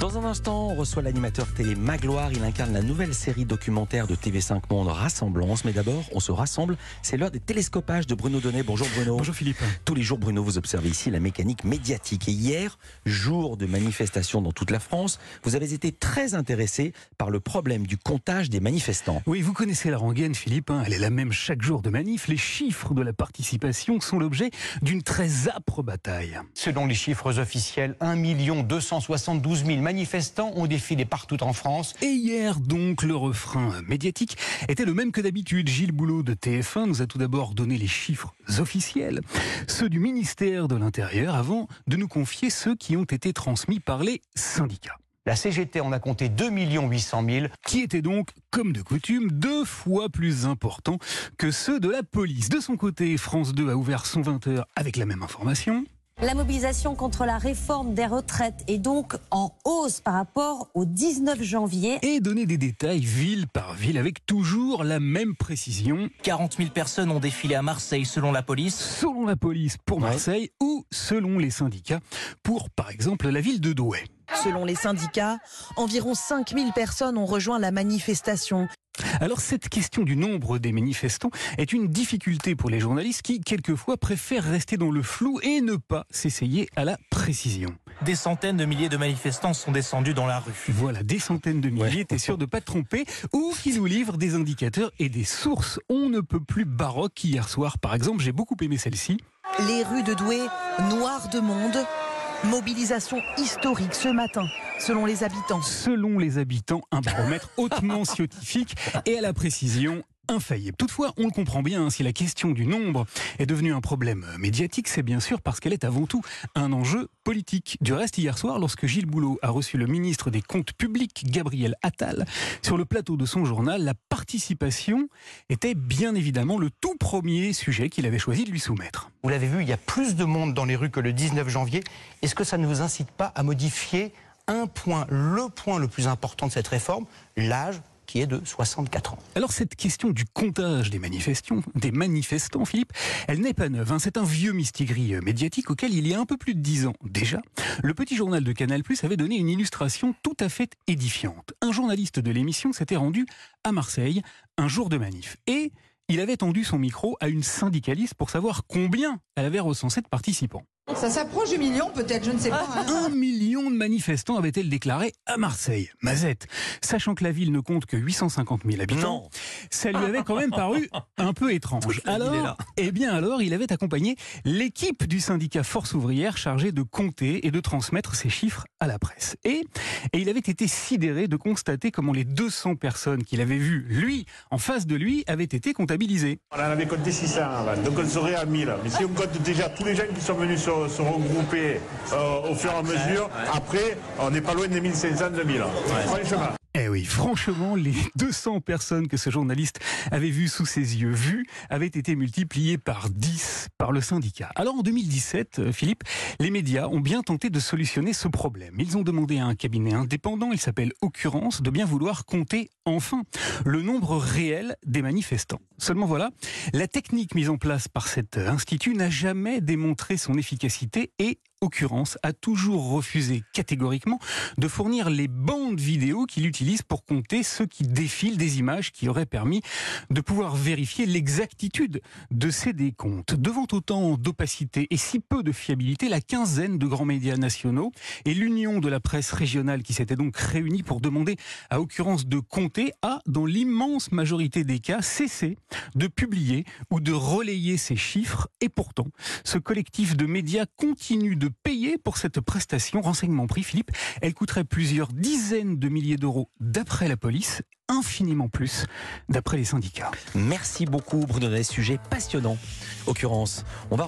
Dans un instant, on reçoit l'animateur télé Magloire. Il incarne la nouvelle série documentaire de TV5 Monde Rassemblance. Mais d'abord, on se rassemble. C'est l'heure des télescopages de Bruno Donnet. Bonjour Bruno. Bonjour Philippe. Tous les jours, Bruno, vous observez ici la mécanique médiatique. Et hier, jour de manifestation dans toute la France, vous avez été très intéressé par le problème du comptage des manifestants. Oui, vous connaissez la rengaine, Philippe. hein. Elle est la même chaque jour de manif. Les chiffres de la participation sont l'objet d'une très âpre bataille. Selon les chiffres officiels, 1 272 000 manifestants ont défilé partout en France. Et hier, donc, le refrain médiatique était le même que d'habitude. Gilles Boulot de TF1 nous a tout d'abord donné les chiffres officiels, ceux du ministère de l'Intérieur, avant de nous confier ceux qui ont été transmis par les syndicats. La CGT en a compté 2 800 000. qui étaient donc, comme de coutume, deux fois plus importants que ceux de la police. De son côté, France 2 a ouvert son 20h avec la même information. La mobilisation contre la réforme des retraites est donc en hausse par rapport au 19 janvier. et donner des détails ville par ville avec toujours la même précision. 40 000 personnes ont défilé à Marseille selon la police. Selon la police pour Marseille ou selon les syndicats pour, par exemple, la ville de Douai. Selon les syndicats, environ 5000 personnes ont rejoint la manifestation. Alors cette question du nombre des manifestants est une difficulté pour les journalistes qui, quelquefois, préfèrent rester dans le flou et ne pas s'essayer à la précision. Des centaines de milliers de manifestants sont descendus dans la rue. Voilà, des centaines de milliers, t'es sûr de pas te tromper, ou qui nous livrent des indicateurs et des sources. On ne peut plus baroque hier soir, par exemple, j'ai beaucoup aimé celle-ci. Les rues de Douai, noires de monde. Mobilisation historique ce matin, selon les habitants. selon les habitants, un baromètre hautement scientifique et à la précision infaillible. Toutefois, on le comprend bien, hein, si la question du nombre est devenue un problème médiatique, c'est bien sûr parce qu'elle est avant tout un enjeu politique. Du reste, hier soir, lorsque Gilles Boulot a reçu le ministre des Comptes publics, Gabriel Attal, sur le plateau de son journal, la participation était bien évidemment le tout premier sujet qu'il avait choisi de lui soumettre. Vous l'avez vu, il y a plus de monde dans les rues que le 19 janvier. Est-ce que ça ne vous incite pas à modifier un point, le point le plus important de cette réforme, l'âge qui est de 64 ans Alors cette question du comptage des manifestants, des manifestants, Philippe, elle n'est pas neuve. hein. C'est un vieux mistigris euh, médiatique auquel il y a un peu plus de dix ans déjà, le petit journal de Canal+ avait donné une illustration tout à fait édifiante. Un journaliste de l'émission s'était rendu à Marseille un jour de manif et il avait tendu son micro à une syndicaliste pour savoir combien elle avait recensé de participants. Ça s'approche du million peut-être, je ne sais pas. hein. Un million de manifestants avait-elle déclaré à Marseille. Mazette, sachant que la ville ne compte que 850 000 habitants, Non. ça lui avait quand même paru un peu étrange. Alors, eh bien alors, il avait accompagné l'équipe du syndicat Force ouvrière chargée de compter et de transmettre ces chiffres à la presse. Et, et il avait été sidéré de constater comment les 200 personnes qu'il avait vues, lui, en face de lui, avaient été comptabilisées. On en avait compté 600 avant, donc on serait à 1000. Mais si on compte déjà tous les gens qui sont venus se, se regrouper euh, au fur et à mesure, après, on n'est pas loin des 1500, 2000. Franchement. Eh oui, franchement, les 200 personnes que ce journaliste avait vues sous ses yeux, vues, avaient été multipliées par 10 par le syndicat. Alors en 2017, euh, Philippe, les médias ont bien tenté de solutionner ce problème. Ils ont demandé à un cabinet indépendant, il s'appelle Occurrence, de bien vouloir compter enfin le nombre réel des manifestants. Seulement voilà, la technique mise en place par cet institut n'a jamais démontré son efficacité et Occurrence a toujours refusé catégoriquement de fournir les bandes vidéo qu'il utilise pour compter ceux qui défilent des images qui auraient permis de pouvoir vérifier l'exactitude de ces décomptes. Devant autant d'opacité et si peu de fiabilité, la quinzaine de grands médias nationaux et l'union de la presse régionale qui s'était donc réunie pour demander à Occurrence de compter a, dans l'immense majorité des cas, cessé de publier ou de relayer ces chiffres. Et pourtant, ce collectif de médias continue de payer pour cette prestation. Renseignement pris, Philippe, elle coûterait plusieurs dizaines de milliers d'euros d'après la police, infiniment plus d'après les syndicats. Merci beaucoup Bruno Donnet. Sujet passionnant. Occurrence, on va